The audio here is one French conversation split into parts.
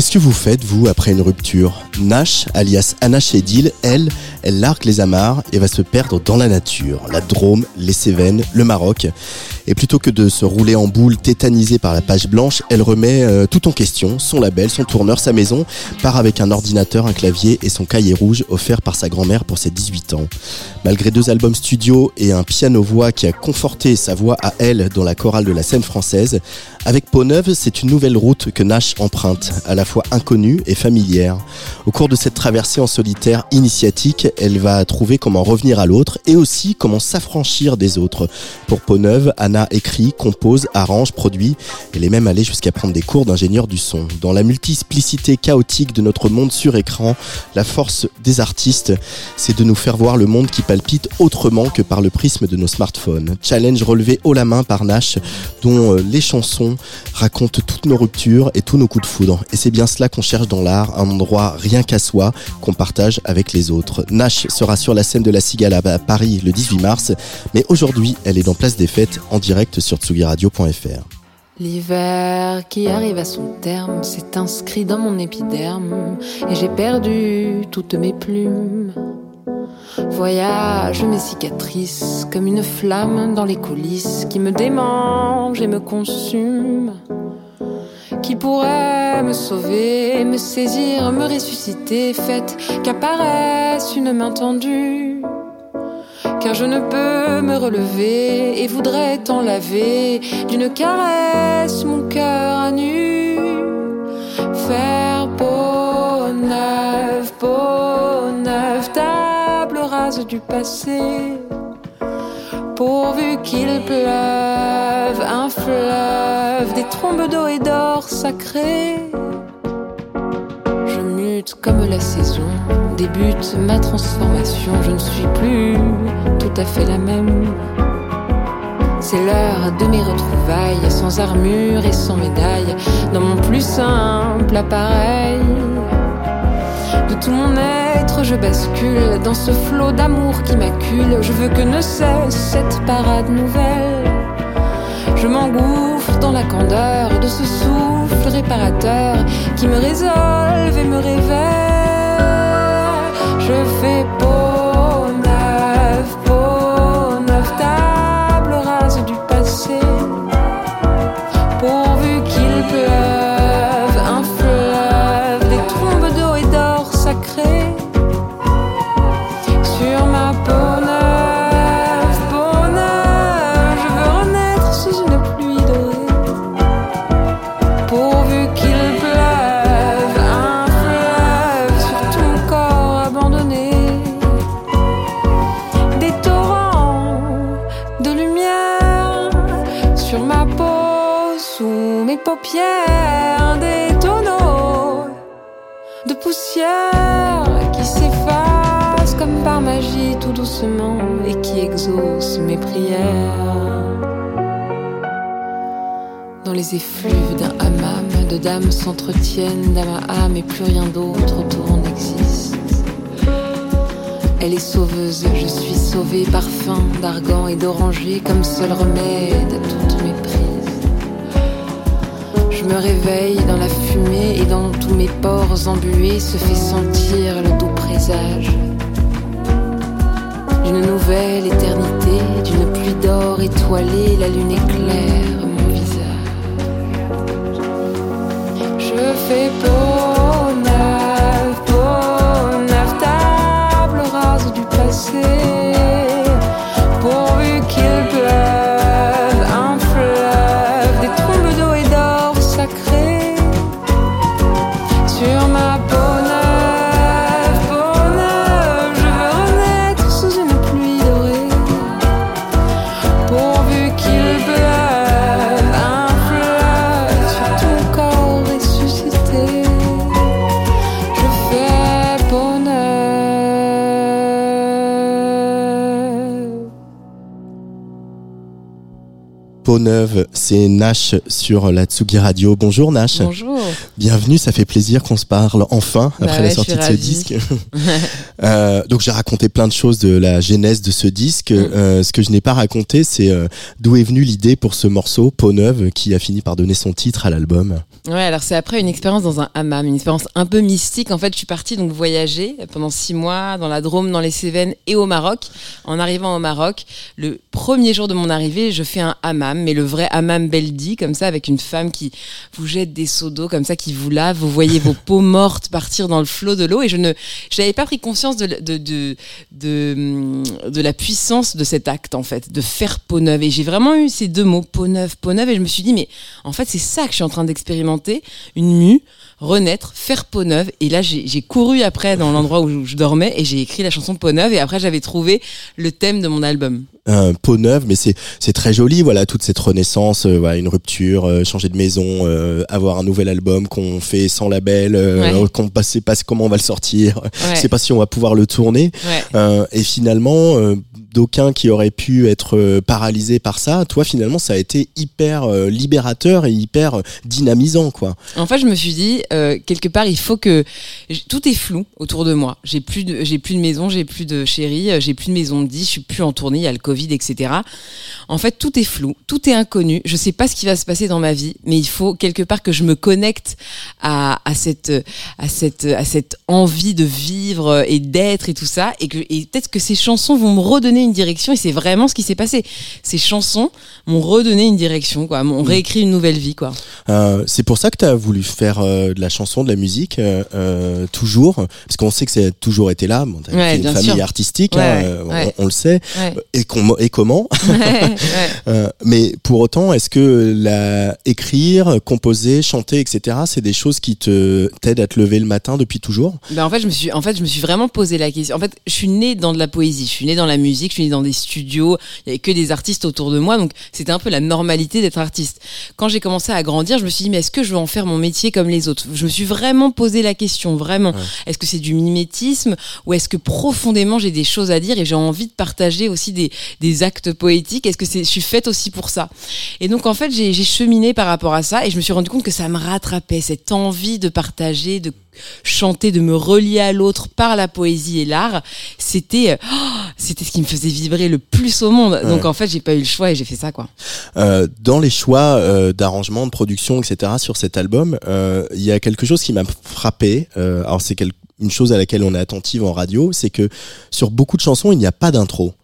Qu'est-ce que vous faites, vous, après une rupture Nash, alias Anna Shedil, elle, elle largue les amarres et va se perdre dans la nature. La Drôme, les Cévennes, le Maroc. Et plutôt que de se rouler en boule tétanisée par la page blanche, elle remet euh, tout en question, son label, son tourneur, sa maison, part avec un ordinateur, un clavier et son cahier rouge offert par sa grand-mère pour ses 18 ans. Malgré deux albums studio et un piano-voix qui a conforté sa voix à elle dans la chorale de la scène française, avec Peau Neuve, c'est une nouvelle route que Nash emprunte, à la fois inconnue et familière. Au cours de cette traversée en solitaire initiatique, elle va trouver comment revenir à l'autre et aussi comment s'affranchir des autres. Pour Peau Anna écrit, compose, arrange, produit. Elle est même allée jusqu'à prendre des cours d'ingénieur du son. Dans la multiplicité chaotique de notre monde sur écran, la force des artistes, c'est de nous faire voir le monde qui palpite autrement que par le prisme de nos smartphones. Challenge relevé haut la main par Nash, dont euh, les chansons racontent toutes nos ruptures et tous nos coups de foudre. Et c'est bien cela qu'on cherche dans l'art, un endroit rien qu'à soi, qu'on partage avec les autres. Nash sera sur la scène de la Cigale à Paris le 18 mars, mais aujourd'hui, elle est dans Place des Fêtes en direct sur tsugiradio.fr. L'hiver qui arrive à son terme s'est inscrit dans mon épiderme et j'ai perdu toutes mes plumes. Voyage mes cicatrices comme une flamme dans les coulisses qui me démange et me consume. Qui pourrait me sauver, me saisir, me ressusciter, faites qu'apparaisse une main tendue car je ne peux me relever et voudrais t'en laver d'une caresse mon cœur à nu. Faire peau neuve, peau neuve, table rase du passé. Pourvu qu'il pleuve, un fleuve, des trombes d'eau et d'or comme la saison. Débute ma transformation, je ne suis plus tout à fait la même. C'est l'heure de mes retrouvailles, sans armure et sans médaille, dans mon plus simple appareil. De tout mon être, je bascule dans ce flot d'amour qui m'accule. Je veux que ne cesse cette parade nouvelle. Je dans la candeur de ce souffle réparateur qui me résolve et me révèle. Je fais peau mes prières. Dans les effluves d'un hammam, deux dames s'entretiennent d'âme à âme et plus rien d'autre autour n'existe. Elle est sauveuse, je suis sauvée, parfum d'argan et d'oranger comme seul remède à toutes mes prises. Je me réveille dans la fumée et dans tous mes pores embués se fait sentir le doux présage d'une nouvelle éternité, d'une pluie d'or étoilée, la lune éclaire mon visage. fais peau Peau neuve, c'est Nash sur la Tsugi Radio. Bonjour Nash. Bonjour. Bienvenue, ça fait plaisir qu'on se parle enfin Bah après ouais, la sortie de ce disque. Euh, donc j'ai raconté plein de choses de la genèse de ce disque. Mm. Euh, ce que je n'ai pas raconté, c'est euh, d'où est venue l'idée pour ce morceau, Peau neuve, qui a fini par donner son titre à l'album. Ouais, alors c'est après une expérience dans un hammam, une expérience un peu mystique. En fait, je suis partie donc voyager pendant six mois dans la Drôme, dans les Cévennes et au Maroc. En arrivant au Maroc, le premier jour de mon arrivée, je fais un hammam, mais le vrai hammam beldi, comme ça, avec une femme qui vous jette des seaux d'eau, comme ça, qui vous lave. Vous voyez vos peaux mortes partir dans le flot de l'eau, et je ne, je n'avais pas pris conscience de, de, de, de, de la puissance de cet acte, en fait, de faire peau neuve. Et j'ai vraiment eu ces deux mots, peau neuve, peau neuve, et je me suis dit, mais en fait, c'est ça que je suis en train d'expérimenter, une mue, renaître, faire peau neuve. Et là, j'ai couru après dans l'endroit où je dormais et j'ai écrit la chanson peau neuve. Et après, j'avais trouvé le thème de mon album. Euh, peau neuve, mais c'est c'est très joli, voilà, toute cette renaissance, euh, voilà, une rupture, euh, changer de maison, euh, avoir un nouvel album qu'on fait sans label, Ouais. qu'on ne sait pas comment on va le sortir, Ouais. sais pas si on va pouvoir le tourner. Ouais. Et finalement, d'aucuns qui auraient pu être euh, paralysés par ça, toi finalement ça a été hyper euh, libérateur et hyper euh, dynamisant quoi. En fait, je me suis dit quelque part, il faut que tout est flou autour de moi. J'ai plus de, j'ai plus de maison, j'ai plus de chérie, j'ai plus de maison de 10, je suis plus en tournée, il y a le Covid, etc. En fait, tout est flou, tout est inconnu. Je sais pas ce qui va se passer dans ma vie, mais il faut quelque part que je me connecte à, à cette, à cette, à cette envie de vivre et d'être et tout ça, et que, et peut-être que ces chansons vont me redonner une direction. Et c'est vraiment ce qui s'est passé. Ces chansons m'ont redonné une direction, quoi, m'ont réécrit une nouvelle vie, quoi. Euh, c'est pour ça que tu as voulu faire euh, de la chanson, de la musique, euh, toujours, parce qu'on sait que c'est toujours été là. Bon, t'as Ouais, fait une famille sûr. artistique, Ouais, hein, ouais. on, on le sait. Et, com- et comment Mais pour autant, est-ce que la écrire, composer, chanter, etc., c'est des choses qui te t'aident à te lever le matin depuis toujours? Ben en fait, je me suis, en fait, je me suis vraiment posé la question. En fait, je suis née dans de la poésie, je suis née dans la musique, je suis née dans des studios. Il y avait que des artistes autour de moi, donc c'était un peu la normalité d'être artiste. Quand j'ai commencé à grandir, je me suis dit mais est-ce que je veux en faire mon métier comme les autres? Je me suis vraiment posé la question, vraiment. Est-ce que c'est du mimétisme ou est-ce que profondément j'ai des choses à dire et j'ai envie de partager aussi des, des actes poétiques? Est-ce que c'est, je suis faite aussi pour ça? Et donc en fait, j'ai cheminé par rapport à ça et je me suis rendu compte que ça me rattrapait cette envie de partager, de chanter, de me relier à l'autre par la poésie et l'art, c'était euh, oh, c'était ce qui me faisait vibrer le plus au monde. Donc en fait, j'ai pas eu le choix et j'ai fait ça quoi. Euh, dans les choix euh, d'arrangement, de production, etc. sur cet album, euh, il y a quelque chose qui m'a frappé. Alors c'est une chose à laquelle on est attentive en radio, c'est que sur beaucoup de chansons, il n'y a pas d'intro.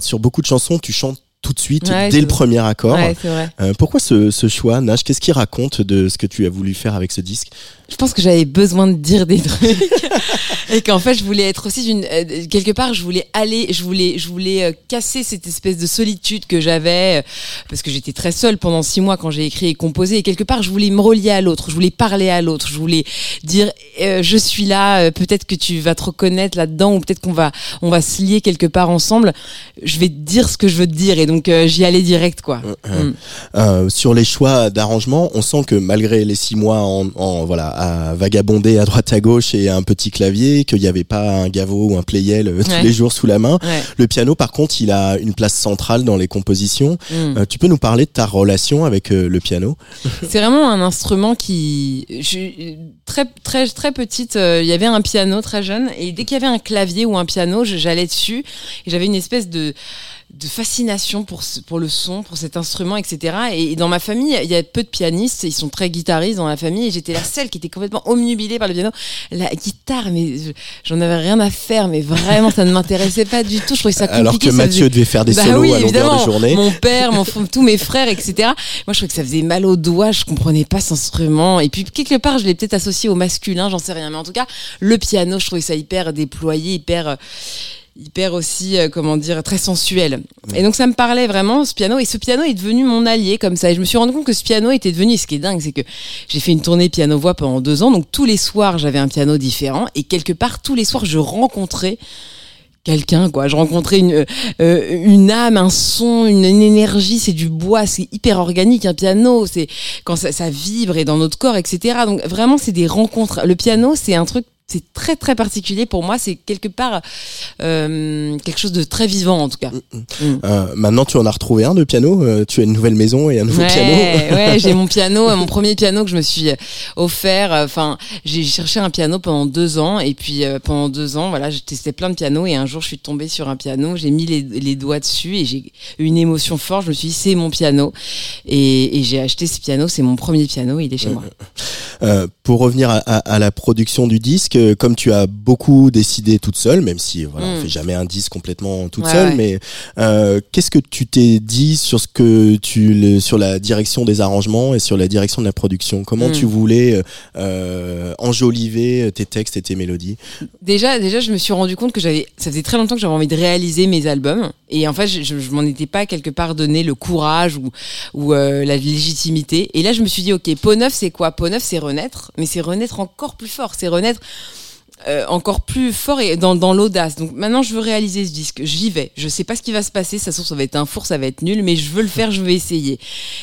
Sur beaucoup de chansons, tu chantes tout de suite Ouais, dès le premier accord. Ouais. Euh, pourquoi ce, ce choix, Nash? Qu'est-ce qui raconte de ce que tu as voulu faire avec ce disque? Je pense que j'avais besoin de dire des trucs et qu'en fait, je voulais être aussi d'une euh, quelque part, je voulais aller, je voulais je voulais euh, casser cette espèce de solitude que j'avais parce que j'étais très seule pendant six mois quand j'ai écrit et composé et quelque part, je voulais me relier à l'autre, je voulais parler à l'autre, je voulais dire je suis là, peut-être que tu vas te reconnaître là-dedans ou peut-être qu'on va on va se lier quelque part ensemble. Je vais te dire ce que je veux te dire et donc euh, j'y allais direct quoi. Mm. Euh, sur les choix d'arrangement, on sent que malgré les six mois en, en- voilà à vagabonder à droite à gauche et un petit clavier, qu'il n'y avait pas un gavo ou un playel euh, tous Ouais. les jours sous la main. Ouais. Le piano, par contre, il a une place centrale dans les compositions. Mm. Tu peux nous parler de ta relation avec le piano? C'est vraiment un instrument qui, je, très très très petite, il y avait un piano très jeune et dès qu'il y avait un clavier ou un piano, j'allais dessus et j'avais une espèce de de fascination pour, ce- pour le son, pour cet instrument, etc. Et, dans ma famille, il y a peu de pianistes, ils sont très guitaristes dans la famille, et j'étais la seule qui était complètement omnubilée par le piano. La guitare, mais je- j'en avais rien à faire, mais vraiment, ça ne m'intéressait pas du tout. Je trouvais ça compliqué. Alors que Mathieu faisait- devait faire des Bah solos oui, à longueur de journée. Mon père, mon, tous mes frères, etc. Moi, je trouvais que ça faisait mal aux doigts. Je comprenais pas cet instrument. Et puis, quelque part, je l'ai peut-être associé au masculin, j'en sais rien. Mais en tout cas, le piano, je trouvais ça hyper déployé, hyper, euh, hyper aussi, euh, comment dire, très sensuel. Et donc, ça me parlait vraiment, ce piano. Et ce piano est devenu mon allié, comme ça. Et je me suis rendu compte que ce piano était devenu, et ce qui est dingue, c'est que j'ai fait une tournée piano-voix pendant deux ans. Donc, tous les soirs, j'avais un piano différent. Et quelque part, tous les soirs, je rencontrais quelqu'un quoi je rencontrais une euh, une âme un son une, une énergie c'est du bois c'est hyper organique un piano c'est quand ça, ça vibre et dans notre corps etc donc vraiment c'est des rencontres le piano c'est un truc c'est très très particulier pour moi c'est quelque part euh, quelque chose de très vivant en tout cas Euh, maintenant, tu en as retrouvé un de piano. euh, tu as une nouvelle maison et un nouveau ouais, piano. ouais, j'ai mon piano, mon premier piano que je me suis euh, offert. Enfin, j'ai cherché un piano pendant deux ans et puis euh, pendant deux ans, voilà, j'ai testé plein de pianos et un jour je suis tombée sur un piano, j'ai mis les, les doigts dessus et j'ai eu une émotion forte. Je me suis dit c'est mon piano et, et j'ai acheté ce piano. C'est mon premier piano, il est chez moi. Euh, pour revenir à, à- à la production du disque, comme tu as beaucoup décidé toute seule, même si voilà, on Mm. fait jamais un disque complètement toute Ouais, seule, ouais. mais euh, qu'est-ce que tu t'es dit sur ce que tu le- sur la direction des arrangements et sur la direction de la production? Comment Mm. tu voulais euh, euh, enjoliver tes textes et tes mélodies? Déjà, déjà, je me suis rendu compte que j'avais, ça faisait très longtemps que j'avais envie de réaliser mes albums, et en fait, je, je, m'en étais pas quelque part donné le courage ou, ou euh, la légitimité. Et là, je me suis dit, ok, Peau neuf, c'est quoi? Peau neuf, c'est renaître, mais c'est renaître encore plus fort, c'est renaître. Euh, encore plus fort et dans, dans l'audace. Donc maintenant, je veux réaliser ce disque. J'y vais. Je sais pas ce qui va se passer. Ça ça va être un four, ça va être nul, mais je veux le faire, je veux essayer.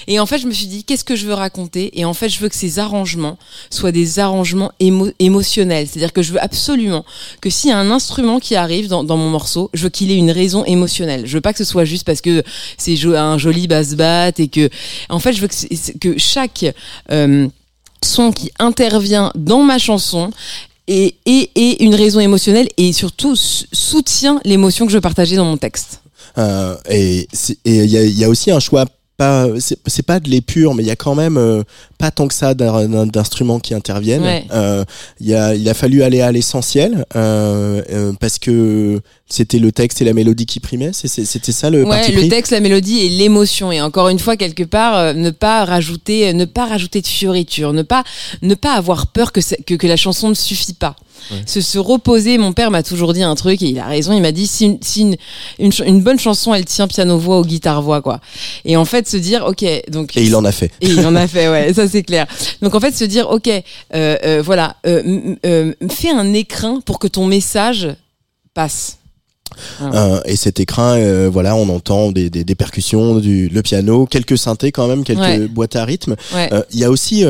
Et en fait, je me suis dit, qu'est-ce que je veux raconter? Et en fait, je veux que ces arrangements soient des arrangements émo- émotionnels. C'est-à-dire que je veux absolument que s'il y a un instrument qui arrive dans, mon morceau, je veux qu'il ait une raison émotionnelle. Je veux pas que ce soit juste parce que c'est un joli basse-bat et que, en fait, je veux que chaque euh, son qui intervient dans ma chanson et, et, et une raison émotionnelle et surtout sou- soutient l'émotion que je partager dans mon texte. Euh, Et il y y a aussi un choix. Pas, c'est pas de l'épure, mais il y a quand même euh, pas tant que ça d'in- d'in- d'instruments qui interviennent. Ouais. Euh, y a, il a fallu aller à l'essentiel euh, parce que c'était le texte et la mélodie qui primaient. C'était ça le ouais, parti le texte, la mélodie et l'émotion. Et encore une fois, quelque part, ne pas rajouter, ne pas rajouter de fioriture, ne pas, ne pas avoir peur que, que la chanson ne suffit pas. Se, se reposer. Mon père m'a toujours dit un truc et il a raison. Il m'a dit si, une, si une, une, ch- une bonne chanson, elle tient piano voix ou guitare voix quoi. Et en fait, se dire ok, donc Et il en a fait. et il en a fait, ouais, ça c'est clair. Donc en fait, se dire, ok, euh, euh, voilà, euh, fais un écrin pour que ton message passe. Euh, et cet écrin, euh, voilà, on entend des, des, des percussions, du, le piano, quelques synthés quand même, quelques Ouais. boîtes à rythme. Ouais. Euh, Il y a aussi,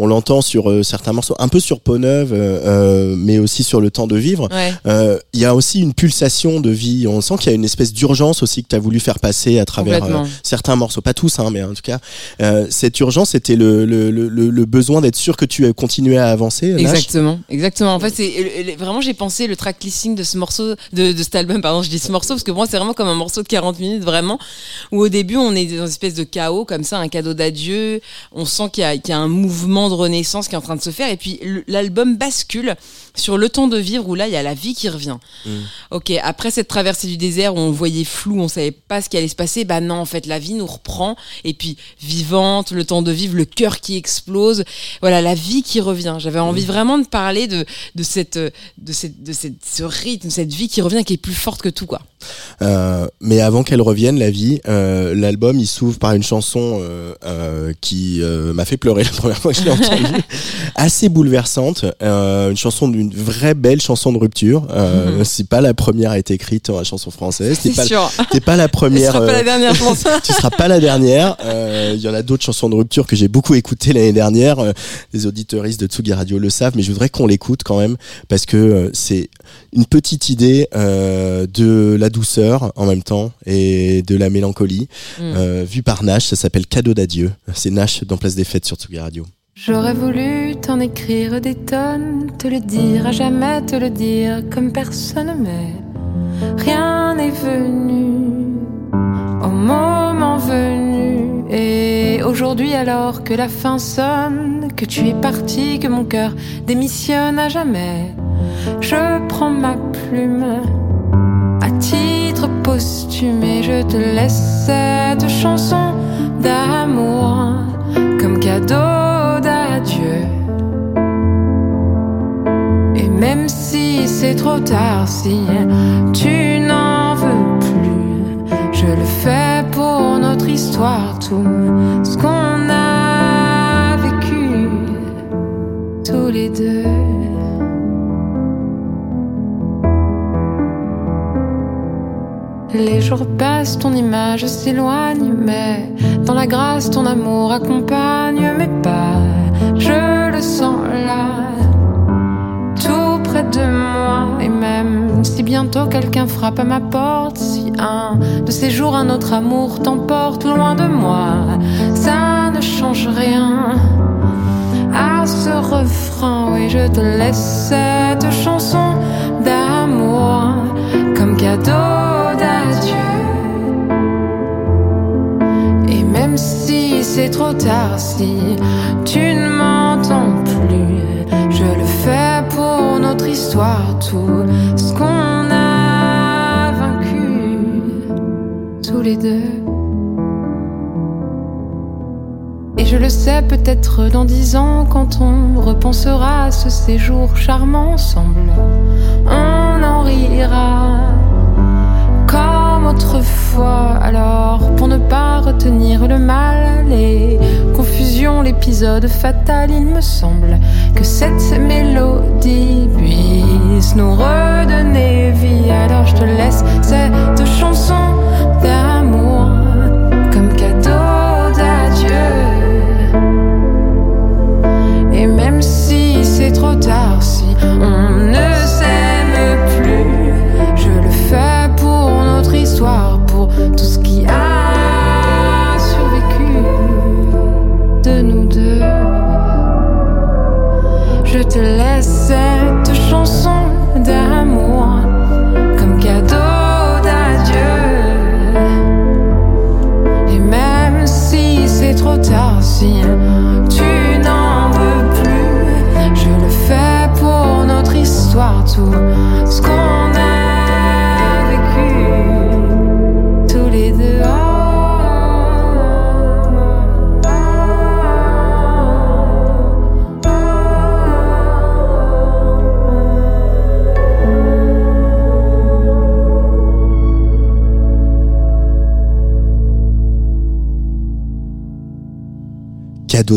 on l'entend sur euh, certains morceaux, un peu sur Peau Neuve, euh, euh, mais aussi sur Le Temps de Vivre. Ouais. Il y a aussi une pulsation de vie. On sent qu'il y a une espèce d'urgence aussi que tu as voulu faire passer à travers certains morceaux, pas tous, hein, mais en tout cas, cette urgence, c'était le, le, le, le- le besoin d'être sûr que tu continuais à avancer. Nash? Exactement, exactement. En fait, c'est vraiment j'ai pensé le track listing de ce morceau, de, de cet album. Pardon, je dis ce morceau parce que pour moi c'est vraiment comme un morceau de 40 minutes vraiment. Où au début on est dans une espèce de chaos comme ça, un cadeau d'adieu. On sent qu'il y, y a un mouvement de renaissance qui est en train de se faire. Et puis l'album bascule sur le temps de vivre où là il y a la vie qui revient. Ok, après cette traversée du désert où on voyait flou, on savait pas ce qui allait se passer, bah non, en fait, la vie nous reprend, et puis vivante, le temps de vivre, le cœur qui explose, voilà, la vie qui revient. J'avais envie vraiment de parler de, de cette, de cette, de cette, ce rythme, cette vie qui revient, qui est plus forte que tout, quoi. Euh, mais avant qu'elle revienne, la vie, euh, l'album il s'ouvre par une chanson euh, qui m'a fait pleurer la première fois que je l'ai entendue, assez bouleversante, une chanson d'une vraie belle chanson de rupture. Euh, C'est pas la première à être écrite en chanson française. T'es C'est pas, t'es pas la première. sera pas euh, la dernière, je pense. tu seras pas la dernière. Euh, Il y en a d'autres chansons de rupture que j'ai beaucoup écoutées l'année dernière. Euh, les auditeuristes de Tsugi Radio le savent, mais je voudrais qu'on l'écoute quand même parce que euh, c'est une petite idée euh, de la douceur en même temps et de la mélancolie Mm. euh, vue par Nash. Ça s'appelle Cadeau d'adieu. C'est Nash dans Place des Fêtes sur Tsugi Radio. J'aurais voulu t'en écrire des tonnes, te le dire, à jamais te le dire, comme personne, mais rien n'est venu. moment venu. Et aujourd'hui, alors que la fin sonne, que tu es parti, que mon cœur démissionne à jamais, je prends ma plume à titre posthume et je te laisse cette chanson d'amour comme cadeau même si c'est trop tard, si tu n'en veux plus, je le fais pour notre histoire, tout ce qu'on a vécu tous les deux. Les jours passent, ton image s'éloigne, mais dans la grâce, ton amour accompagne mes pas. Je le sens Et même si bientôt quelqu'un frappe à ma porte, si un de ces jours un autre amour t'emporte loin de moi, ça ne change rien. À ce refrain, oui, je te laisse cette chanson d'amour comme cadeau d'adieu. Et même si c'est trop tard, si tu ne m'entends plus, histoire, tout ce qu'on a vaincu tous les deux. Et je le sais peut-être dans dix ans quand on repensera à ce séjour charmant ensemble, on en rira comme autrefois. Alors pour ne pas retenir le mal, les confusions, l'épisode fatal, il me semble que cette mélodie nous redonner vie. Alors je te laisse cette chanson d'amour comme cadeau d'adieu. Et même si c'est trop tard, si on ne s'aime plus, je le fais pour notre histoire, pour tout ce qui a Je te laisse cette chanson d'amour comme cadeau d'adieu. Et même si c'est trop tard, si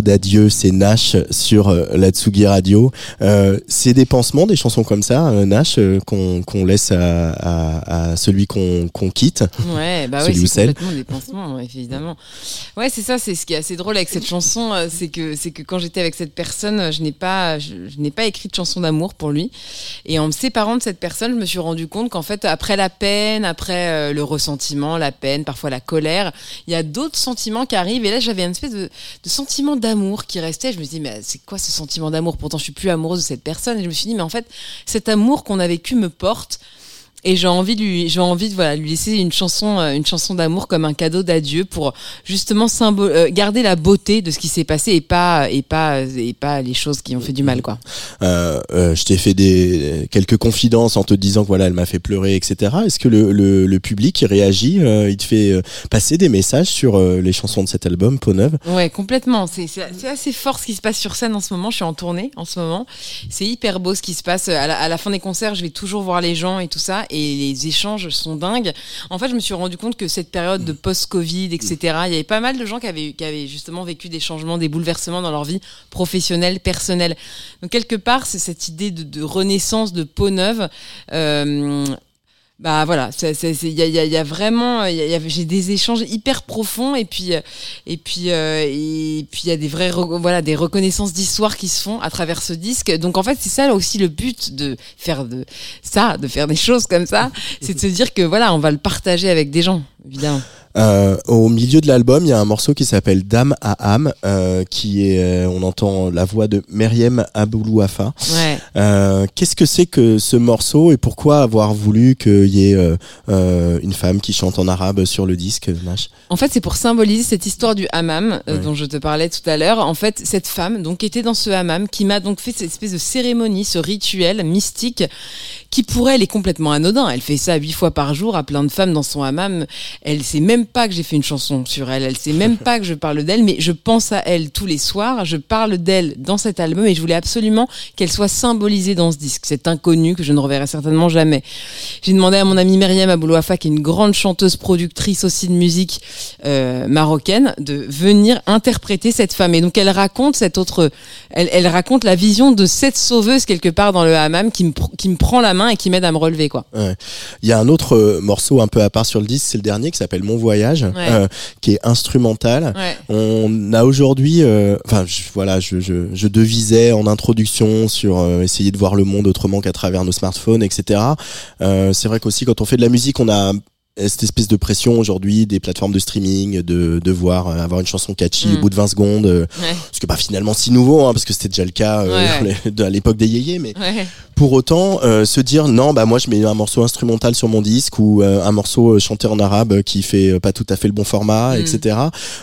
D'adieu, c'est Nash sur euh, la Tsugi Radio. Euh, c'est des pansements, des chansons comme ça, euh, Nash, qu'on laisse à, à, à celui qu'on quitte. Ouais, bah ouais, Celui ou c'est complètement des pansements, évidemment. Ouais, c'est ça, c'est ce qui est assez drôle avec cette chanson, c'est que c'est que quand j'étais avec cette personne, je n'ai pas je, je n'ai pas écrit de chanson d'amour pour lui et en me séparant de cette personne, je me suis rendu compte qu'en fait après la peine, après le ressentiment, la peine, parfois la colère, il y a d'autres sentiments qui arrivent et là j'avais une espèce de, de sentiment d'amour qui restait, je me suis dit mais c'est quoi ce sentiment d'amour? Pourtant je suis plus amoureuse de cette personne. Et je me suis dit mais en fait cet amour qu'on a vécu me porte et j'ai envie de lui j'ai envie de voilà lui laisser une chanson euh, une chanson d'amour comme un cadeau d'adieu pour justement symbole euh, garder la beauté de ce qui s'est passé et pas et pas et pas les choses qui ont fait du mal quoi. Euh, euh, je t'ai fait des quelques confidences en te disant que voilà, elle m'a fait pleurer, etc. Est-ce que le, le, le public réagit euh, Il te fait passer des messages sur les chansons de cet album, Peau Neuve? Ouais complètement. C'est c'est c'est assez fort ce qui se passe sur scène en ce moment. Je suis en tournée en ce moment. C'est hyper beau ce qui se passe. À la, à la fin des concerts je vais toujours voir les gens et tout ça et les échanges sont dingues. En fait je me suis rendu compte que cette période de post-Covid etc il y avait pas mal de gens qui avaient justement vécu des changements des bouleversements dans leur vie professionnelle personnelle. Donc quelque part c'est cette idée de, de renaissance de peau neuve euh, bah voilà, il y y y a vraiment, j'ai des échanges hyper profonds et puis euh, et puis euh, et puis il y a des vrais re- voilà des reconnaissances d'histoire qui se font à travers ce disque. Donc en fait c'est ça aussi le but de faire de ça, de faire des choses comme ça, c'est de se dire que voilà on va le partager avec des gens évidemment. Euh, au milieu de l'album, il y a un morceau qui s'appelle Dame à âme, euh, qui est, euh, on entend la voix de Meriem Aboulouafa. Ouais. Euh, Qu'est-ce que c'est que ce morceau et pourquoi avoir voulu qu'il y ait euh, euh, une femme qui chante en arabe sur le disque, Nash? En fait, c'est pour symboliser cette histoire du hammam euh, Ouais. dont je te parlais tout à l'heure. En fait, cette femme donc était dans ce hammam qui m'a donc fait cette espèce de cérémonie, ce rituel mystique qui pour elle est complètement anodin. Elle fait ça huit fois par jour à plein de femmes dans son hammam. Elle sait même pas que j'ai fait une chanson sur elle. Elle sait même pas que je parle d'elle, mais je pense à elle tous les soirs. Je parle d'elle dans cet album et je voulais absolument qu'elle soit symbolisée dans ce disque. Cette inconnue que je ne reverrai certainement jamais. J'ai demandé à mon amie Myriam Aboulouafa, qui est une grande chanteuse, productrice aussi de musique euh, marocaine, de venir interpréter cette femme. Et donc elle raconte cette autre, elle, elle raconte la vision de cette sauveuse quelque part dans le hammam qui me, pr- qui me prend la main et qui m'aide à me relever quoi. Ouais. Il y a un autre euh, morceau un peu à part sur le disque, c'est le dernier qui s'appelle Mon Voyage, euh, qui est instrumental. Ouais. On a aujourd'hui, euh, enfin je- voilà, je, je, je devisais en introduction sur euh, essayer de voir le monde autrement qu'à travers nos smartphones, etc. Euh, c'est vrai qu'aussi quand on fait de la musique, on a cette espèce de pression aujourd'hui des plateformes de streaming de devoir euh, avoir une chanson catchy Mm. au bout de 20 secondes euh, Ouais. ce qui est pas finalement si nouveau hein, parce que c'était déjà le cas euh, Ouais. à l'époque des yéyés mais Ouais. pour autant euh, se dire non bah moi je mets un morceau instrumental sur mon disque ou euh, un morceau euh, chanté en arabe euh, qui fait euh, pas tout à fait le bon format Mm. etc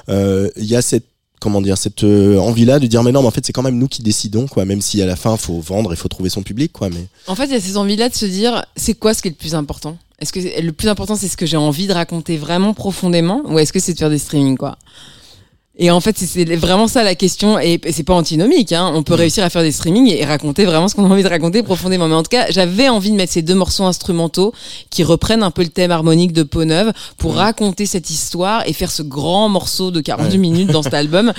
Euh, il y a cette comment dire cette envie là de dire mais non mais en fait c'est quand même nous qui décidons quoi même si à la fin faut vendre il faut trouver son public quoi mais En fait, il y a ces envies-là de se dire, c'est quoi ce qui est le plus important? Est-ce que le plus important, c'est ce que j'ai envie de raconter vraiment profondément, ou est-ce que c'est de faire des streamings, quoi? Et en fait, c'est- vraiment ça la question, et c'est pas antinomique. Hein. On peut réussir à faire des streamings et raconter vraiment ce qu'on a envie de raconter profondément. Mais en tout cas, j'avais envie de mettre ces deux morceaux instrumentaux qui reprennent un peu le thème harmonique de Peau Neuve pour raconter cette histoire et faire ce grand morceau de 42 Ouais. minutes dans cet album.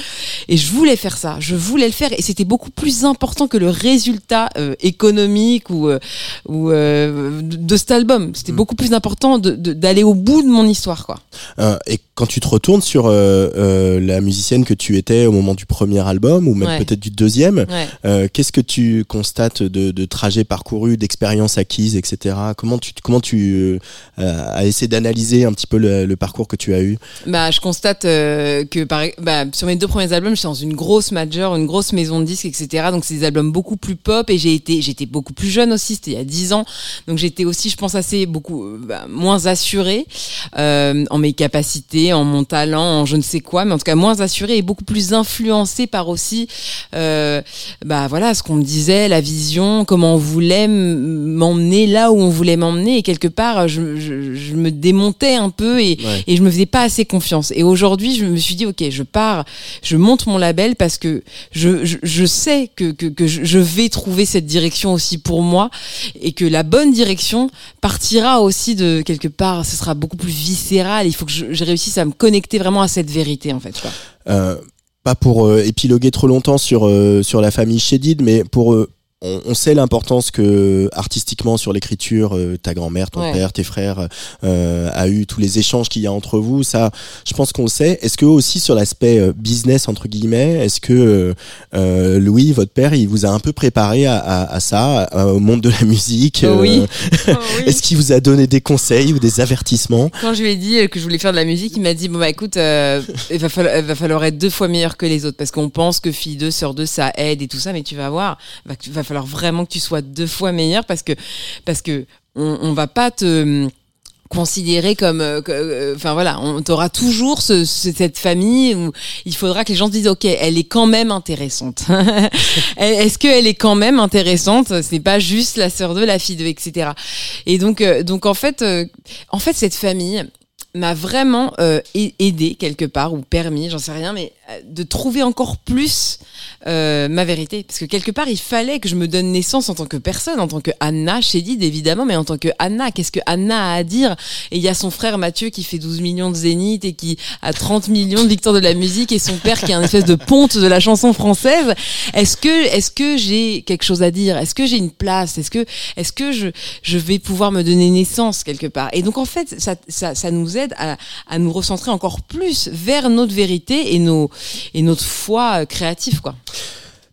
Et je voulais faire ça, je voulais le faire, et c'était beaucoup plus important que le résultat euh, économique ou euh, ou euh, de cet album. C'était beaucoup plus important de- de- d'aller au bout de mon histoire, quoi. Euh, et quand tu te retournes sur euh, euh, la musicienne que tu étais au moment du premier album ou même Ouais. peut-être du deuxième, Ouais. euh, qu'est-ce que tu constates de, de trajets parcourus, d'expériences acquises, etc. Comment tu comment tu euh, as essayé d'analyser un petit peu le, le parcours que tu as eu? Bah, je constate euh, que par, bah, sur mes deux premiers albums, j'étais dans une grosse major, une grosse maison de disques, etc. Donc c'est des albums beaucoup plus pop et j'ai été, j'étais beaucoup plus jeune aussi, c'était il y a 10 ans. Donc j'étais aussi, je pense, assez beaucoup euh, bah, moins assurée euh, en mes capacités, en mon talent, en je ne sais quoi, mais en tout cas moins assurée et beaucoup plus influencée par aussi, euh, bah voilà, ce qu'on me disait, la vision, comment on voulait m'emmener là où on voulait m'emmener et quelque part, je, je, je me démontais un peu et Ouais. et je me faisais pas assez confiance. Et aujourd'hui, je me suis dit, ok, je pars, je monte mon label parce que je, je, je sais que, que, que je je vais trouver cette direction aussi pour moi et que la bonne direction partira aussi de quelque part, ce sera beaucoup plus viscéral. Il faut que je, je réussisse à me connecter vraiment à cette vérité, en fait. Quoi. Euh, pas pour euh, épiloguer trop longtemps sur euh, la famille Chédid, mais pour on, on sait l'importance que artistiquement sur l'écriture, euh, ta grand-mère, ton Ouais. père, tes frères euh, a eu tous les échanges qu'il y a entre vous. Ça, je pense qu'on le sait. Est-ce que aussi sur l'aspect euh, business entre guillemets, est-ce que euh, euh, Louis, votre père, il vous a un peu préparé à, à, à ça, au monde de la musique Oh oui. euh, Est-ce qu'il vous a donné des conseils ou des avertissements? Quand je lui ai dit que je voulais faire de la musique, il m'a dit bon bah écoute, euh, il va falloir, il va falloir être deux fois meilleur que les autres parce qu'on pense que fille 2, sœur 2, ça aide et tout ça, mais tu vas voir, va, va falloir vraiment que tu sois deux fois meilleur parce que parce que on, on va pas te hum, considérer comme euh, euh, enfin voilà on t'aura toujours ce, ce- cette famille où il faudra que les gens se disent ok elle est quand même intéressante. Est-ce qu'elle est quand même intéressante? C'est pas juste la sœur de la fille de etc et donc euh, donc en fait euh, en fait cette famille m'a vraiment euh, aidé quelque part ou permis j'en sais rien mais euh, de trouver encore plus euh, ma vérité. Parce que quelque part il fallait que je me donne naissance en tant que personne en tant que Anna Chédid évidemment mais en tant que Anna. Qu'est-ce que Anna a à dire? Et il y a son frère Mathieu qui fait 12 millions de zénith et qui a 30 millions de victoires de la musique et son père qui est un espèce de ponte de la chanson française. Est-ce que est-ce que j'ai quelque chose à dire? Est-ce que j'ai une place? Est-ce que est-ce que je je vais pouvoir me donner naissance quelque part? Et donc en fait ça ça, ça nous aide à, à nous recentrer encore plus vers notre vérité et nos et notre foi euh, créative quoi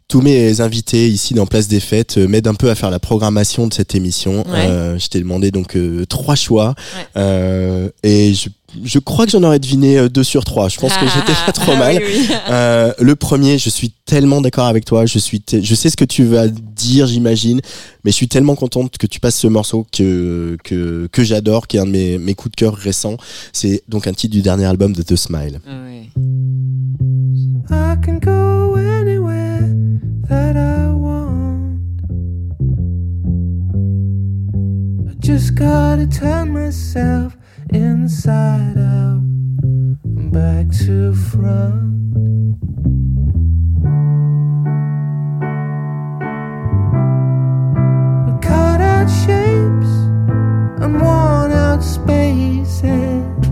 tous mes invités ici dans Place des Fêtes euh, m'aident un peu à faire la programmation de cette émission. Ouais. Euh, je t'ai demandé donc euh, trois choix Ouais. Et je, je crois que j'en aurais deviné deux sur trois. Je pense que j'étais pas trop Ah, mal. oui, oui. Le premier, je suis tellement d'accord avec toi. Je suis, je sais ce que tu vas dire, j'imagine, mais je suis tellement contente que tu passes ce morceau que que que j'adore, qui est un de mes mes coups de cœur récents. C'est donc un titre du dernier album de The Smile. Ah ouais. Can go anywhere that I want. I just gotta turn myself inside out and back to front. Cut out shapes and worn out spaces.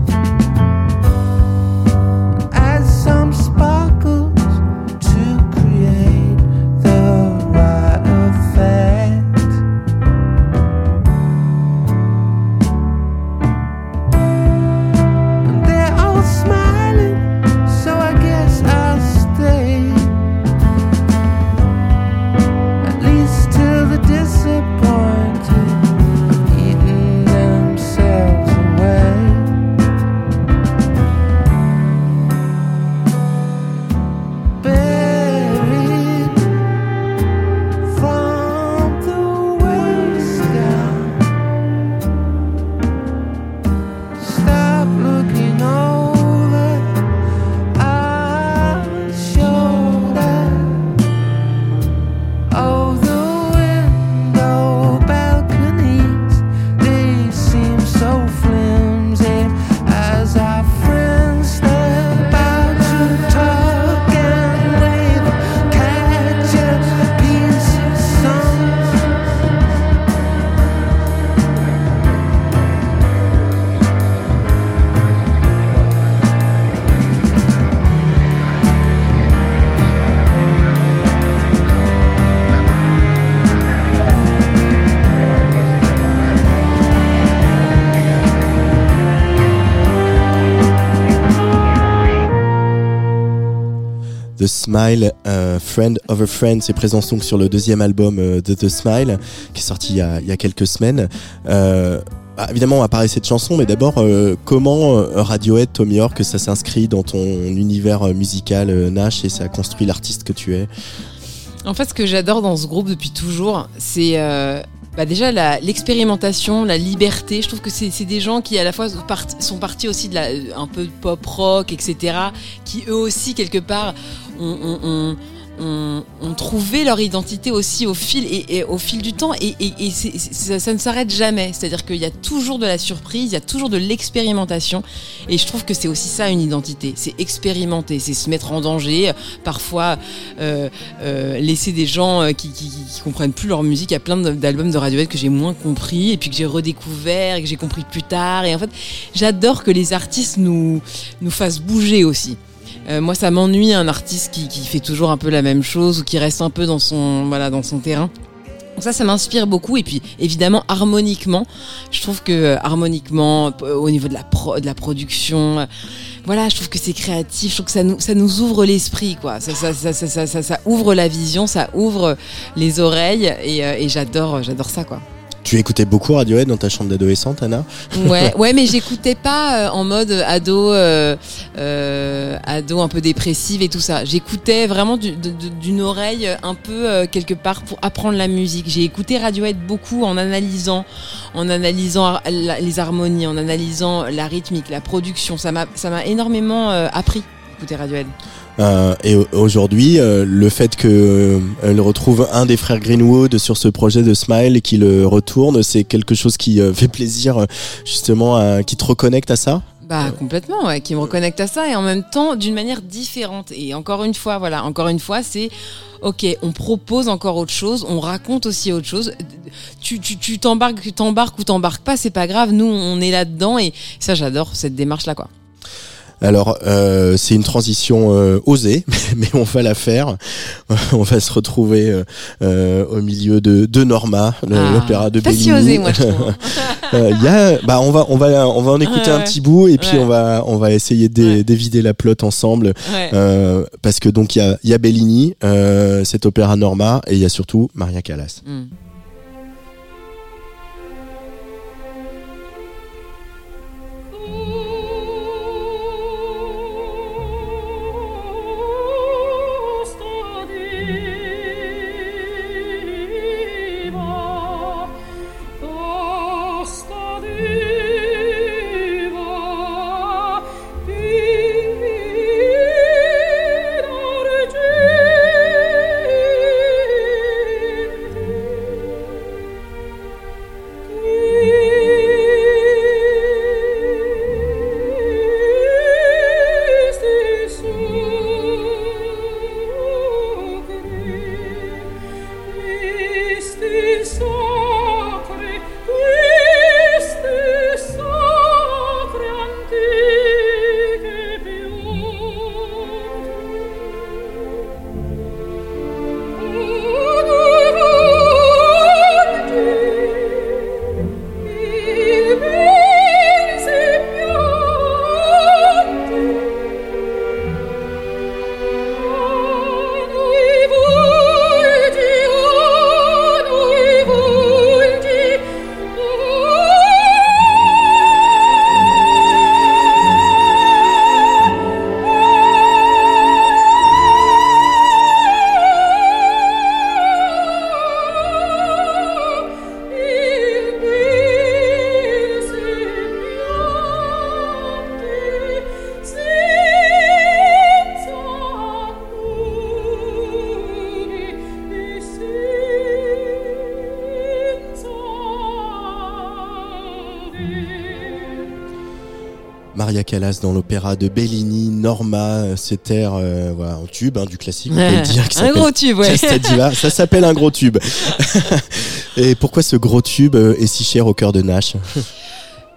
The Smile, euh, Friend of a Friend, c'est présent donc sur le deuxième album euh, de The Smile, qui est sorti il y a, quelques semaines. Euh, bah, évidemment, on va parler de cette chanson, mais d'abord, comment Radiohead, Tom York, ça s'inscrit dans ton univers musical, Nash, et ça construit l'artiste que tu es? En fait, ce que j'adore dans ce groupe depuis toujours, c'est bah déjà l'expérimentation, la liberté. Je trouve que c'est des gens qui à la fois sont part- sont partis aussi de un peu de pop rock, etc. Qui eux aussi quelque part ont, ont- trouvé leur identité aussi au fil et, au fil du temps et, ça, ne s'arrête jamais. C'est-à-dire qu'il y a toujours de la surprise, il y a toujours de l'expérimentation et je trouve que c'est aussi ça une identité. C'est expérimenter, c'est se mettre en danger, parfois euh, euh, laisser des gens euh, qui, qui, comprennent plus leur musique. Il y a plein d'albums de Radiohead que j'ai moins compris et puis que j'ai redécouvert et que j'ai compris plus tard. Et en fait, j'adore que les artistes nous, nous fassent bouger aussi. Euh, moi, ça m'ennuie un artiste qui, qui fait toujours un peu la même chose ou qui reste un peu dans son, voilà, dans son terrain. Donc ça, ça m'inspire beaucoup. Et puis, évidemment, harmoniquement, je trouve que euh, harmoniquement, p- au niveau de la, pro, de la production, euh, voilà, je trouve que c'est créatif. Je trouve que ça nous, ça nous ouvre l'esprit, quoi. Ça, ça, ça, ça, ouvre la vision, ça ouvre les oreilles, et, euh, et j'adore, j'adore ça, quoi. Tu écoutais beaucoup Radiohead dans ta chambre d'adolescente, Anna Ouais, ouais, mais j'écoutais pas euh, en mode ado, euh, euh, ado un peu dépressive et tout ça. J'écoutais vraiment d'une oreille un peu euh, quelque part pour apprendre la musique. J'ai écouté Radiohead beaucoup en analysant, en analysant les harmonies, en analysant la rythmique, la production. Ça m'a, ça m'a énormément appris. Écouter Radiohead. Euh, et au- aujourd'hui, euh, le fait que euh, retrouve un des frères Greenwood sur ce projet de Smile et qu'il le retourne, c'est quelque chose qui euh, fait plaisir euh, justement, à- qui te reconnecte à ça? Bah complètement, ouais, qui me reconnecte à ça et en même temps d'une manière différente. Et encore une fois, voilà, encore une fois, c'est ok, on propose encore autre chose, on raconte aussi autre chose. Tu tu tu t'embarques, tu t'embarques ou t'embarques pas, c'est pas grave. Nous, on est là dedans et ça, j'adore cette démarche là, quoi. Alors, euh, c'est une transition euh, osée, mais on va la faire. on va se retrouver euh, au milieu de, de Norma, Ah, l'opéra de pas si Bellini. osé, moi, je trouve. Y a, bah, on va, on va, on va en écouter Ouais, un ouais. petit bout et puis Ouais. on va, on va essayer d'évider la plotte ensemble. Parce que donc il y a, y a Bellini, cet opéra Norma, et il y a surtout Maria Callas. Mm. Callas dans l'opéra de Bellini, Norma, euh, cet air euh, voilà, en tube, hein, du classique, on peut dire. Un gros tube, ouais. Ça s'appelle un gros tube. Et pourquoi ce gros tube euh, est si cher au cœur de Nash?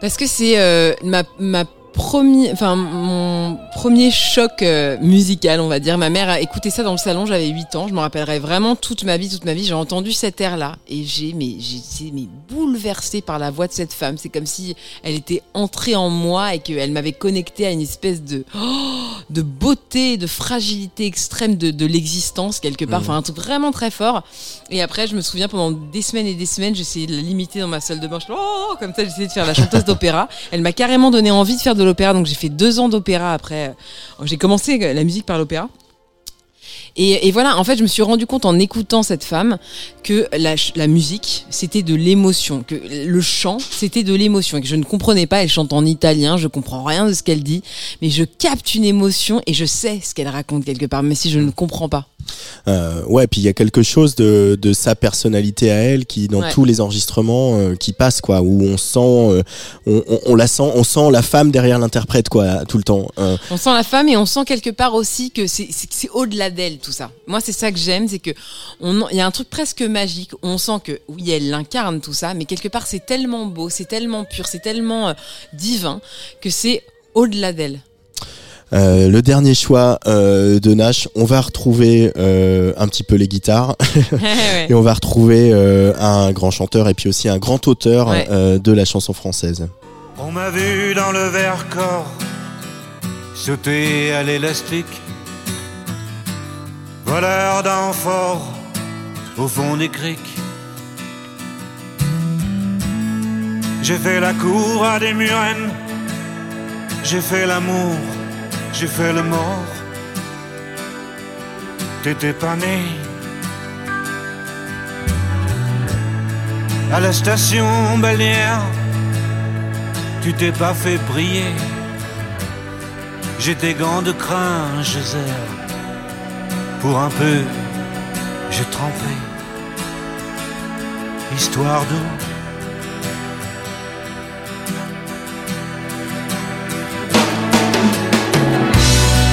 Parce que c'est euh, ma, ma premier, enfin mon premier choc euh, musical, on va dire. Ma mère a écouté ça dans le salon, j'avais 8 ans. Je me rappellerai vraiment toute ma vie, toute ma vie. J'ai entendu cet air-là et j'ai, mais j'ai été mais bouleversée par la voix de cette femme. C'est comme si elle était entrée en moi et qu'elle m'avait connectée à une espèce de oh, de beauté, de fragilité extrême de, de l'existence quelque part. Enfin un truc vraiment très fort. Et après, je me souviens pendant des semaines et des semaines, j'essayais de la limiter dans ma salle de bain. Je, oh, comme ça, j'essayais de faire la chanteuse d'opéra. Elle m'a carrément donné envie de faire de l'opéra, donc j'ai fait deux ans d'opéra après. J'ai commencé la musique par l'opéra. Et, voilà, en fait, je me suis rendu compte en écoutant cette femme que la, la musique, c'était de l'émotion, que le chant, c'était de l'émotion, et que je ne comprenais pas. Elle chante en italien, je comprends rien de ce qu'elle dit, mais je capte une émotion et je sais ce qu'elle raconte quelque part, même si je ne comprends pas. Euh, ouais, puis il y a quelque chose de, de sa personnalité à elle qui, dans Ouais. tous les enregistrements, euh, qui passe quoi, où on sent, euh, on, on- on la sent, on sent la femme derrière l'interprète quoi, tout le temps. Euh, On sent la femme et on sent quelque part aussi que c'est au-delà d'elle tout ça. Moi c'est ça que j'aime, c'est que on il y a un truc presque magique. On sent que oui elle incarne tout ça, mais quelque part c'est tellement beau, c'est tellement pur, c'est tellement euh, divin que c'est au-delà d'elle. Euh, le dernier choix euh, de Nash, on va retrouver euh, un petit peu les guitares et on va retrouver euh, un grand chanteur et puis aussi un grand auteur Ouais. euh, de la chanson française. On m'a vu dans le Vercors sauter à l'élastique, voleur d'amphores au fond des criques. J'ai fait la cour à des murennes, j'ai fait l'amour, j'ai fait le mort. T'étais pas né. À la station balnéaire, tu t'es pas fait briller. J'ai des gants de crin, zère. Pour un peu, j'ai trempé. Histoire d'eau.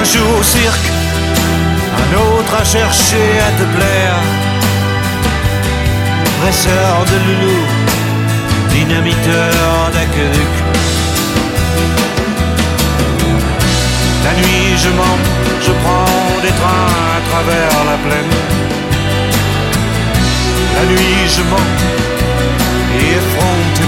Un jour au cirque, un autre à chercher à te plaire. Dresseur de loulou, dynamiteur d'aqueduc. La nuit je mens, je prends des trains à travers la plaine. La nuit je mens, et effrontément.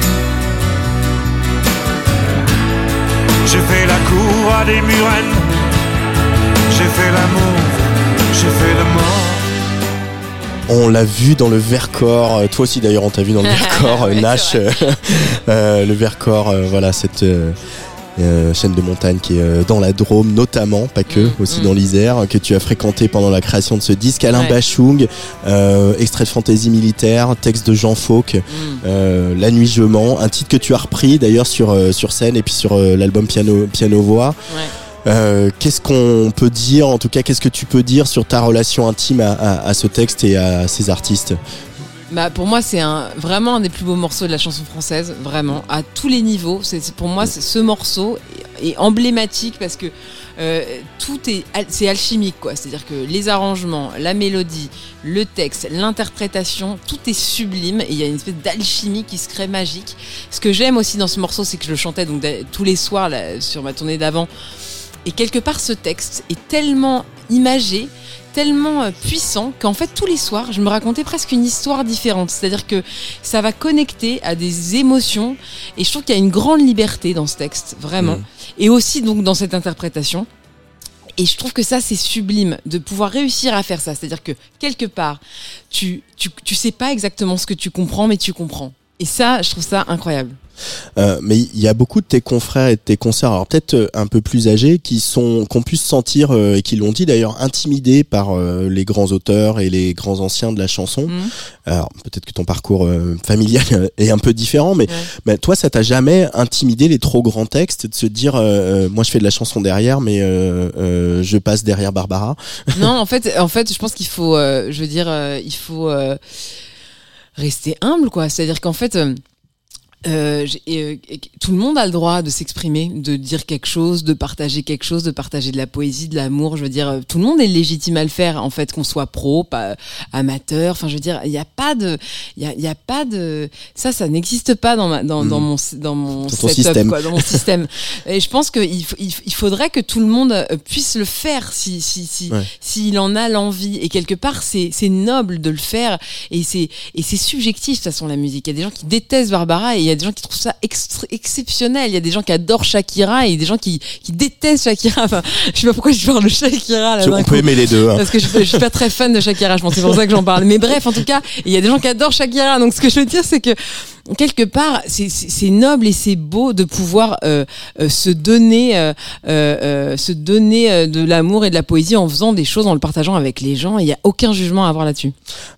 J'ai fait la cour à des murennes. J'ai fait l'amour, j'ai fait le mort. On l'a vu dans le Vercors, euh, toi aussi d'ailleurs on t'a vu dans le Vercors, euh, Nash, euh, euh, le Vercors, euh, voilà cette euh, euh, chaîne de montagne qui est euh, dans la Drôme notamment, pas que, Mm, aussi mm. dans l'Isère, que tu as fréquenté pendant la création de ce disque. Alain Ouais. Bachung, euh, extrait de fantaisie militaire, texte de Jean Fauque, Mm. euh, La nuit je mens, un titre que tu as repris d'ailleurs sur, sur scène et puis sur l'album Piano, Piano Voix. Ouais. Euh, qu'est-ce qu'on peut dire, en tout cas, qu'est-ce que tu peux dire sur ta relation intime à, à- à ce texte et à ces artistes? Bah, pour moi, c'est vraiment un des plus beaux morceaux de la chanson française, vraiment, à tous les niveaux. Pour moi, ce morceau est, emblématique parce que euh, tout est, c'est alchimique, quoi. C'est-à-dire que les arrangements, la mélodie, le texte, l'interprétation, tout est sublime et il y a une espèce d'alchimie qui se crée magique. Ce que j'aime aussi dans ce morceau, c'est que je le chantais donc tous les soirs sur ma tournée d'avant. Et quelque part, ce texte est tellement imagé, tellement euh, puissant qu'en fait tous les soirs je me racontais presque une histoire différente. C'est à dire que ça va connecter à des émotions et je trouve qu'il y a une grande liberté dans ce texte vraiment. Mm. et aussi donc dans cette interprétation. Et je trouve que ça c'est sublime de pouvoir réussir à faire ça. C'est à dire que quelque part tu, tu tu sais pas exactement ce que tu comprends mais tu comprends. Et ça je trouve ça incroyable Euh, mais il y a beaucoup de tes confrères et de tes concerts, alors peut-être euh, un peu plus âgés, qui sont, qu'on puisse sentir euh, et qui l'ont dit d'ailleurs, intimidés par euh, les grands auteurs et les grands anciens de la chanson. Mhm. Alors peut-être que ton parcours familial est un peu différent, mais, Ouais. mais toi, ça t'a jamais intimidé les trop grands textes de se dire, moi je fais de la chanson derrière, mais je passe derrière Barbara? non, en fait, en fait, je pense qu'il faut, je veux dire, il faut rester humble, quoi. C'est-à-dire qu'en fait. Euh, j'ai- euh, tout le monde a le droit de s'exprimer, de dire quelque chose, de partager quelque chose, de partager de la poésie, de l'amour. Je veux dire, euh, tout le monde est légitime à le faire, en fait, qu'on soit pro, pas amateur. Enfin, je veux dire, il n'y a pas de, il y a, il y a pas de, ça, ça n'existe pas dans ma, dans, dans mon, dans mon Dans setup, système. quoi, dans mon système. Et je pense qu'il il, faudrait que tout le monde euh, puisse le faire si, si, si, Ouais. s'il en a l'envie. Et quelque part, c'est, c'est noble de le faire. Et c'est, et c'est subjectif, de toute façon, la musique. Il y a des gens qui détestent Barbara et y a des gens qui trouvent ça extra- exceptionnel. Il y a des gens qui adorent Shakira et il des gens qui, qui détestent Shakira. Enfin, je sais pas pourquoi je parle de Shakira là. On coup. peut aimer les deux. hein. Parce que je, je suis pas très fan de Shakira, je pense, c'est pour ça que j'en parle. Mais bref, en tout cas, il y a des gens qui adorent Shakira. Donc ce que je veux dire, c'est que quelque part, c'est- noble et c'est beau de pouvoir euh, euh, se donner, euh, euh, euh, se donner euh, de l'amour et de la poésie en faisant des choses, en le partageant avec les gens. Il n'y a aucun jugement à avoir là-dessus.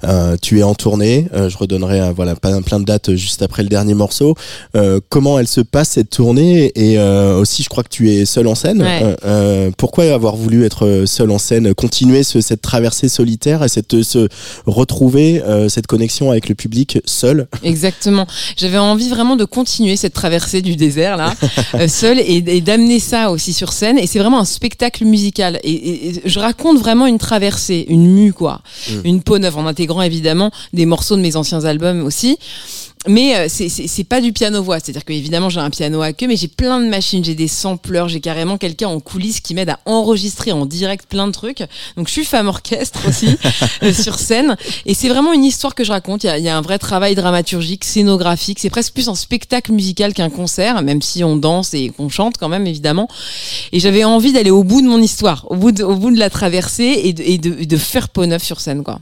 Euh, tu es en tournée, euh, je redonnerai voilà plein, plein de dates juste après le dernier morceau. Euh, comment elle se passe cette tournée? Et euh, aussi je crois que tu es seul en scène. Ouais. Pourquoi avoir voulu être seul en scène, continuer ce- cette traversée solitaire et cette se retrouver euh, cette connexion avec le public seul Exactement. J'avais envie vraiment de continuer cette traversée du désert là, euh, seule, et, et d'amener ça aussi sur scène. Et c'est vraiment un spectacle musical. Et, et- et je raconte vraiment une traversée, une mue quoi, une peau neuve, en intégrant évidemment des morceaux de mes anciens albums aussi. Mais euh, c'est- pas du piano voix, c'est-à-dire que évidemment j'ai un piano à queue, mais j'ai plein de machines, j'ai des sampleurs, j'ai carrément quelqu'un en coulisses qui m'aide à enregistrer en direct plein de trucs. Donc je suis femme orchestre aussi euh, sur scène, et c'est vraiment une histoire que je raconte. Il y a, y a un vrai travail dramaturgique, scénographique. C'est presque plus un spectacle musical qu'un concert, même si on danse et qu'on chante quand même évidemment. Et j'avais envie d'aller au bout de mon histoire, au bout de, au bout de la traversée et de, et de, et de faire peau neuve sur scène quoi.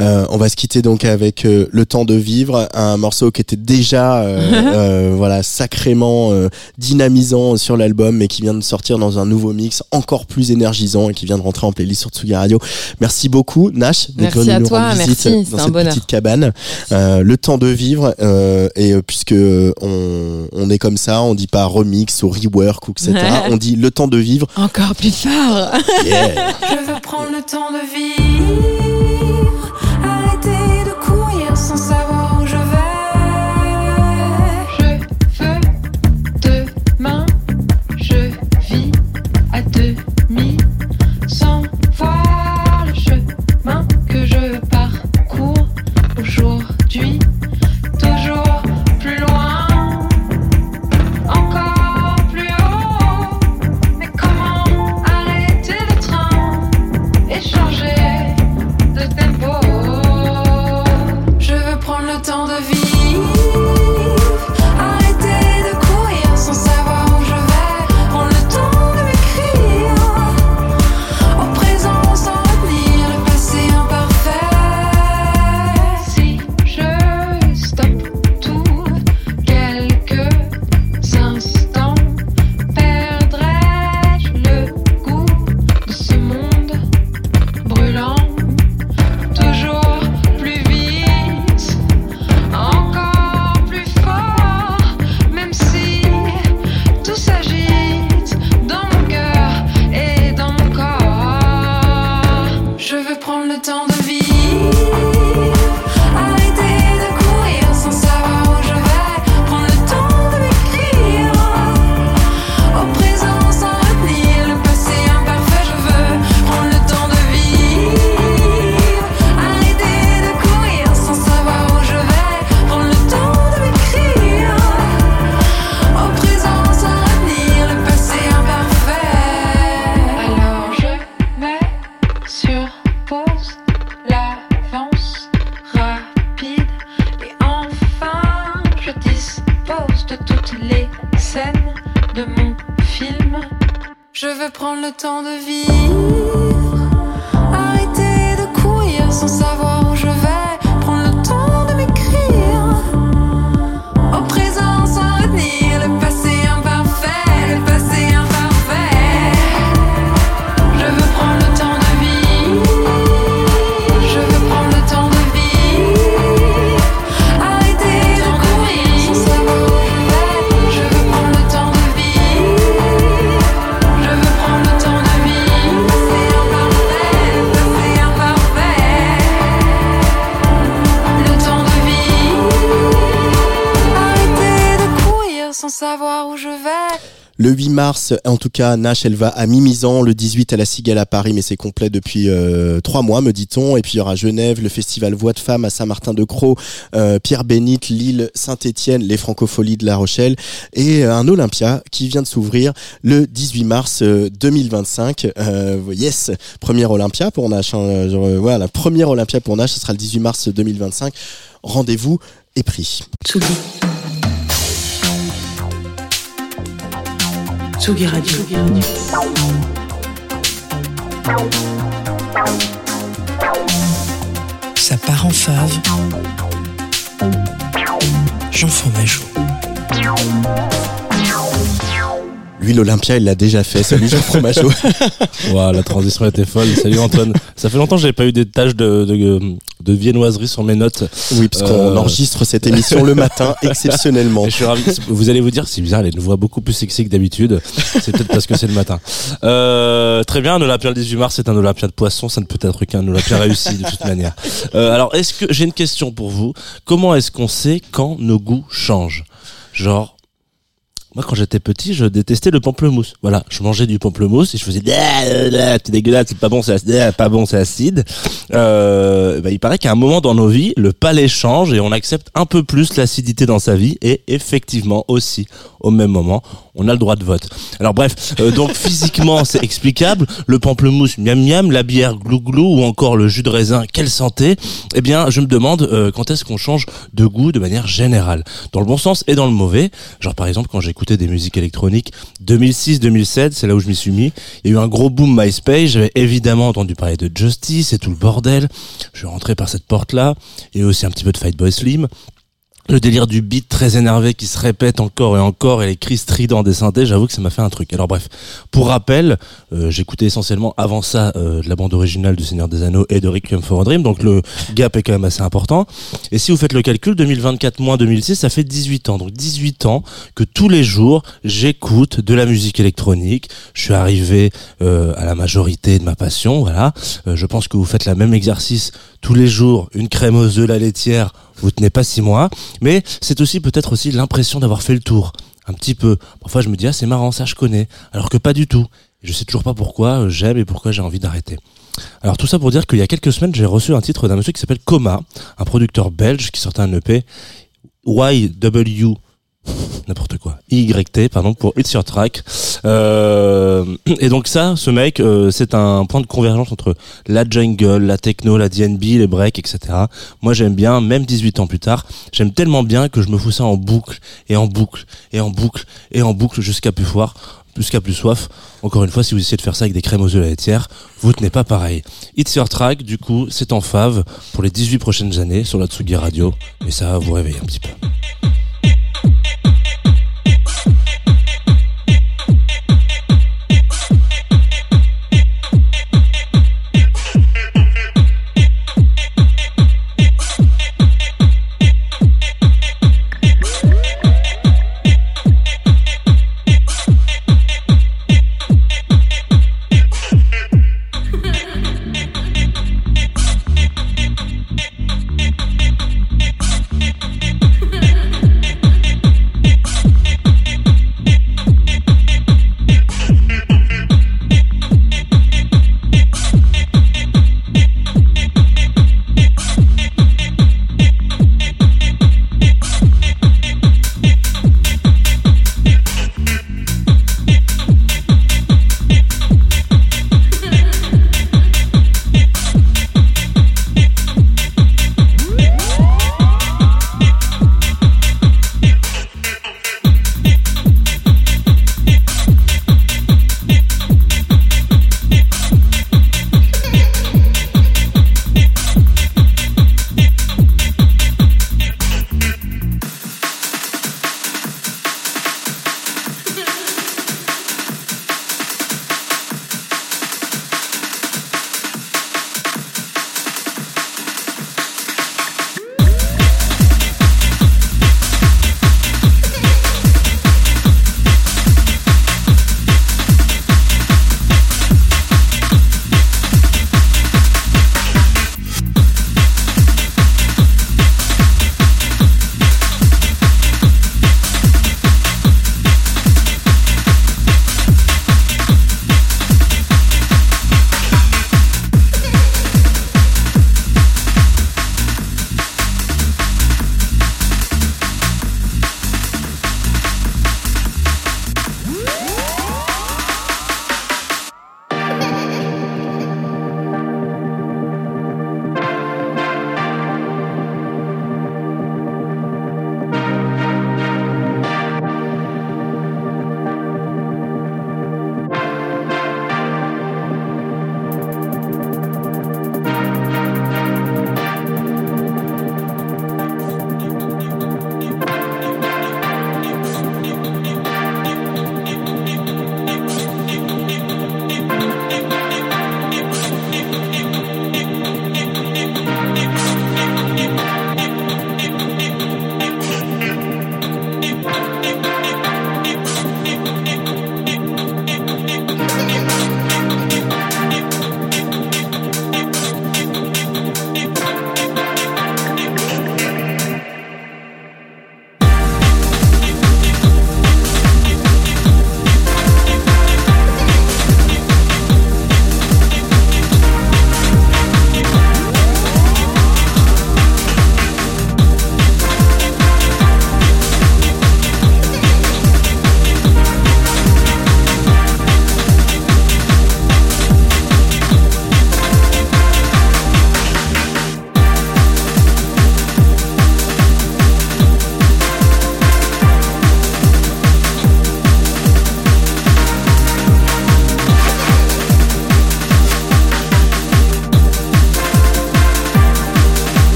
Euh, on va se quitter donc avec euh, Le temps de vivre, un morceau qui était déjà euh, euh, voilà sacrément euh, dynamisant sur l'album, mais qui vient de sortir dans un nouveau mix encore plus énergisant et qui vient de rentrer en playlist sur Tsugi Radio. Merci beaucoup Nash d'être Merci venu à nous toi, rendre visite merci, c'est dans cette bonheur. petite cabane. Euh, le temps de vivre euh, et euh, puisque on, on est comme ça, on dit pas remix ou rework ou etc. on dit le temps de vivre. Encore plus fort. Yeah. Je veux prendre le temps de vivre, day Le 8 mars, en tout cas, Nash, elle va à Mimizan. Le 18 à la Cigale à Paris, mais c'est complet depuis euh, trois mois, me dit-on. Et puis il y aura Genève, le festival Voix de Femmes à Saint-Martin-de-Croix, euh, Pierre-Bénite, Lille, Saint-Étienne, les Francopholies de La Rochelle et euh, un Olympia qui vient de s'ouvrir le 18 mars euh, 2025. Euh, yes, première Olympia pour Nash. hein. Euh, voilà, première Olympia pour Nash, ce sera le 18 mars 2025. Rendez-vous est pris. Tsugi. Tsugi Radio. Ça part en fave. Jean Fromageau. Lui, l'Olympia, il l'a déjà fait. Salut Jean Fromageau. Ouah, la transition était folle. Salut Antoine. Ça fait longtemps que j'avais pas eu des tâches de, de, de viennoiserie sur mes notes. Oui, parce qu'on Euh, enregistre cette émission le matin, exceptionnellement. Et je suis ravi. Vous allez vous dire, c'est bizarre, elle a une voix beaucoup plus sexy que d'habitude. C'est peut-être parce que c'est le matin. Euh, très bien, un Olympia le 18 mars, c'est un Olympia de poisson. Ça ne peut être qu'un Olympia réussi de toute manière. Euh, alors, est-ce que j'ai une question pour vous Comment est-ce qu'on sait quand nos goûts changent? Genre. Moi, quand j'étais petit, je détestais le pamplemousse. Voilà, je mangeais du pamplemousse et je faisais Ah, ah, c'est dégueulasse, c'est pas bon, c'est acide, ah, pas bon, c'est acide. Euh, bah, il paraît qu'à un moment dans nos vies, le palais change et on accepte un peu plus l'acidité dans sa vie et effectivement aussi au même moment, on a le droit de vote. Alors bref, euh, donc physiquement c'est explicable, le pamplemousse miam miam, la bière glou glou ou encore le jus de raisin, quelle santé Eh bien, je me demande euh, quand est-ce qu'on change de goût de manière générale, dans le bon sens et dans le mauvais. Genre par exemple quand des musiques électroniques 2006-2007, c'est là où je m'y suis mis. Il y a eu un gros boom MySpace, j'avais évidemment entendu parler de Justice et tout le bordel. Je suis par cette porte-là, et aussi un petit peu de Fatboy Slim. Le délire du beat très énervé qui se répète encore et encore et les cris stridents des synthés, j'avoue que ça m'a fait un truc. Alors bref, pour rappel, euh, j'écoutais essentiellement avant ça euh, de la bande originale du Seigneur des Anneaux et de Requiem for a Dream, donc le gap est quand même assez important. Et si vous faites le calcul, 2024 moins 2006, ça fait 18 ans. Donc 18 ans que tous les jours, j'écoute de la musique électronique. Je suis arrivé euh, à la majorité de ma passion, voilà. Euh, je pense que vous faites la même exercice tous les jours, une crème aux œufs, la laitière, vous tenez pas six mois, mais c'est aussi peut-être aussi l'impression d'avoir fait le tour, un petit peu. Parfois je me dis ah c'est marrant ça je connais, alors que pas du tout. Je sais toujours pas pourquoi euh, j'aime et pourquoi j'ai envie d'arrêter. Alors tout ça pour dire qu'il y a quelques semaines j'ai reçu un titre d'un monsieur qui s'appelle Coma, un producteur belge qui sortait un EP YW n'importe quoi YT pardon pour It's Your Track euh, et donc ça ce mec euh, c'est un point de convergence entre la jungle la techno la DNB les breaks etc moi j'aime bien même 18 ans plus tard j'aime tellement bien que je me fous ça en boucle et en boucle et en boucle et en boucle jusqu'à plus foire jusqu'à plus soif. Encore une fois, si vous essayez de faire ça avec des crèmes aux œufs à la laitière, vous tenez pas pareil. It's Your Track, du coup, c'est en fave pour les 18 prochaines années sur la Tsugi Radio. Mais ça va vous réveiller un petit peu.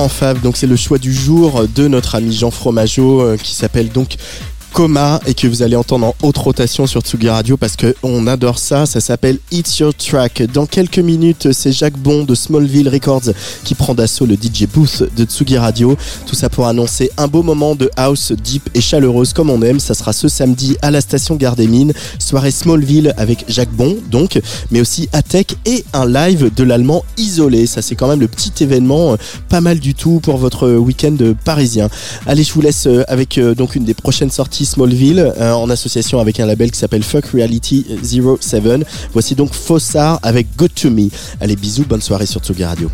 En fave, donc c'est le choix du jour de notre ami Jean Fromageau euh, qui s'appelle donc Coma et que vous allez entendre en haute rotation sur Tsugi Radio parce que on adore ça. Ça s'appelle It's Your Track. Dans quelques minutes, c'est Jacques Bon de Smallville Records qui prend d'assaut le DJ booth de Tsugi Radio. Tout ça pour annoncer un beau moment de house deep et chaleureuse comme on aime. Ça sera ce samedi à la station Gare des Mines. Soirée Smallville avec Jacques Bon donc, mais aussi Atec et un live de l'allemand isolé. Ça c'est quand même le petit événement euh, pas mal du tout pour votre week-end parisien. Allez, je vous laisse euh, avec euh, donc une des prochaines sorties Smallville euh, en association avec un label qui s'appelle Fuck Reality 07. Voici donc Fossard avec Good to Me. Allez, bisous, bonne soirée sur Tsugi Radio.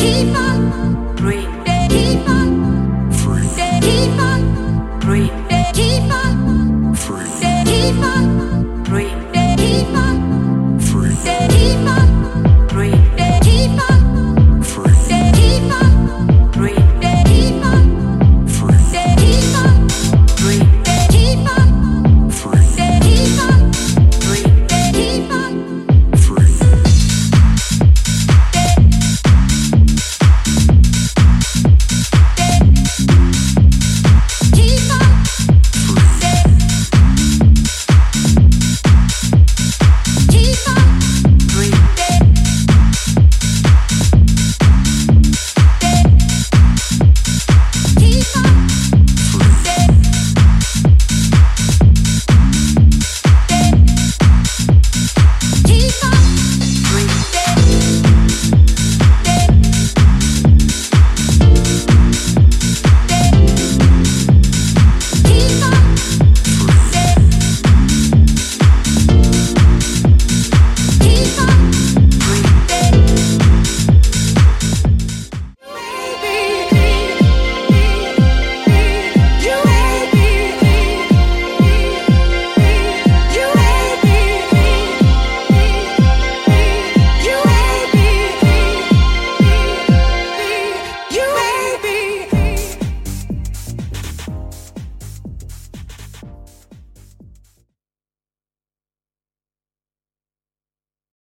Keep on